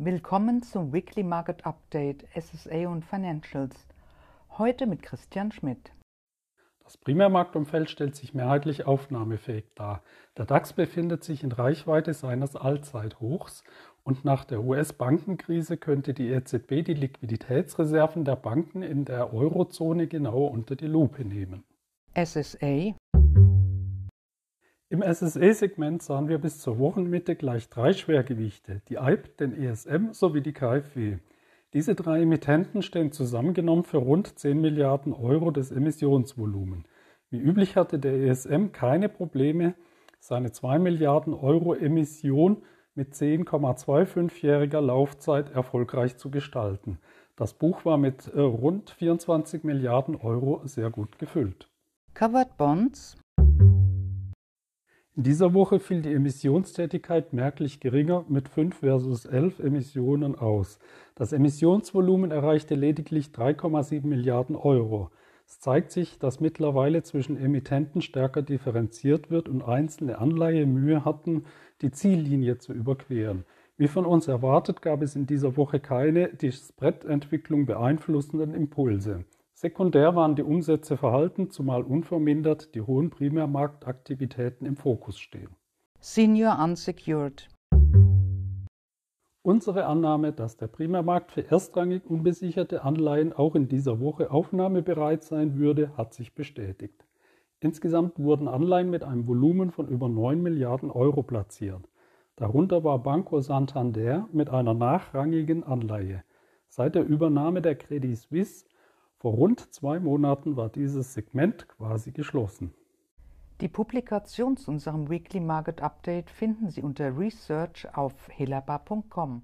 Willkommen zum Weekly Market Update SSA und Financials. Heute mit Christian Schmidt. Das Primärmarktumfeld stellt sich mehrheitlich aufnahmefähig dar. Der DAX befindet sich in Reichweite seines Allzeithochs und nach der US-Bankenkrise könnte die EZB die Liquiditätsreserven der Banken in der Eurozone genauer unter die Lupe nehmen. SSA im SSE-Segment sahen wir bis zur Wochenmitte gleich drei Schwergewichte, die EIB, den ESM sowie die KfW. Diese drei Emittenten stehen zusammengenommen für rund 10 Milliarden Euro des Emissionsvolumen. Wie üblich hatte der ESM keine Probleme, seine 2 Milliarden Euro Emission mit 10,25-jähriger Laufzeit erfolgreich zu gestalten. Das Buch war mit äh, rund 24 Milliarden Euro sehr gut gefüllt. Covered Bonds in dieser Woche fiel die Emissionstätigkeit merklich geringer mit 5 versus 11 Emissionen aus. Das Emissionsvolumen erreichte lediglich 3,7 Milliarden Euro. Es zeigt sich, dass mittlerweile zwischen Emittenten stärker differenziert wird und einzelne Anleihe Mühe hatten, die Ziellinie zu überqueren. Wie von uns erwartet, gab es in dieser Woche keine die Spread-Entwicklung beeinflussenden Impulse. Sekundär waren die Umsätze verhalten, zumal unvermindert die hohen Primärmarktaktivitäten im Fokus stehen. Senior Unsecured Unsere Annahme, dass der Primärmarkt für erstrangig unbesicherte Anleihen auch in dieser Woche aufnahmebereit sein würde, hat sich bestätigt. Insgesamt wurden Anleihen mit einem Volumen von über 9 Milliarden Euro platziert. Darunter war Banco Santander mit einer nachrangigen Anleihe. Seit der Übernahme der Credit Suisse vor rund zwei Monaten war dieses Segment quasi geschlossen. Die Publikation zu unserem Weekly Market Update finden Sie unter Research auf helaba.com.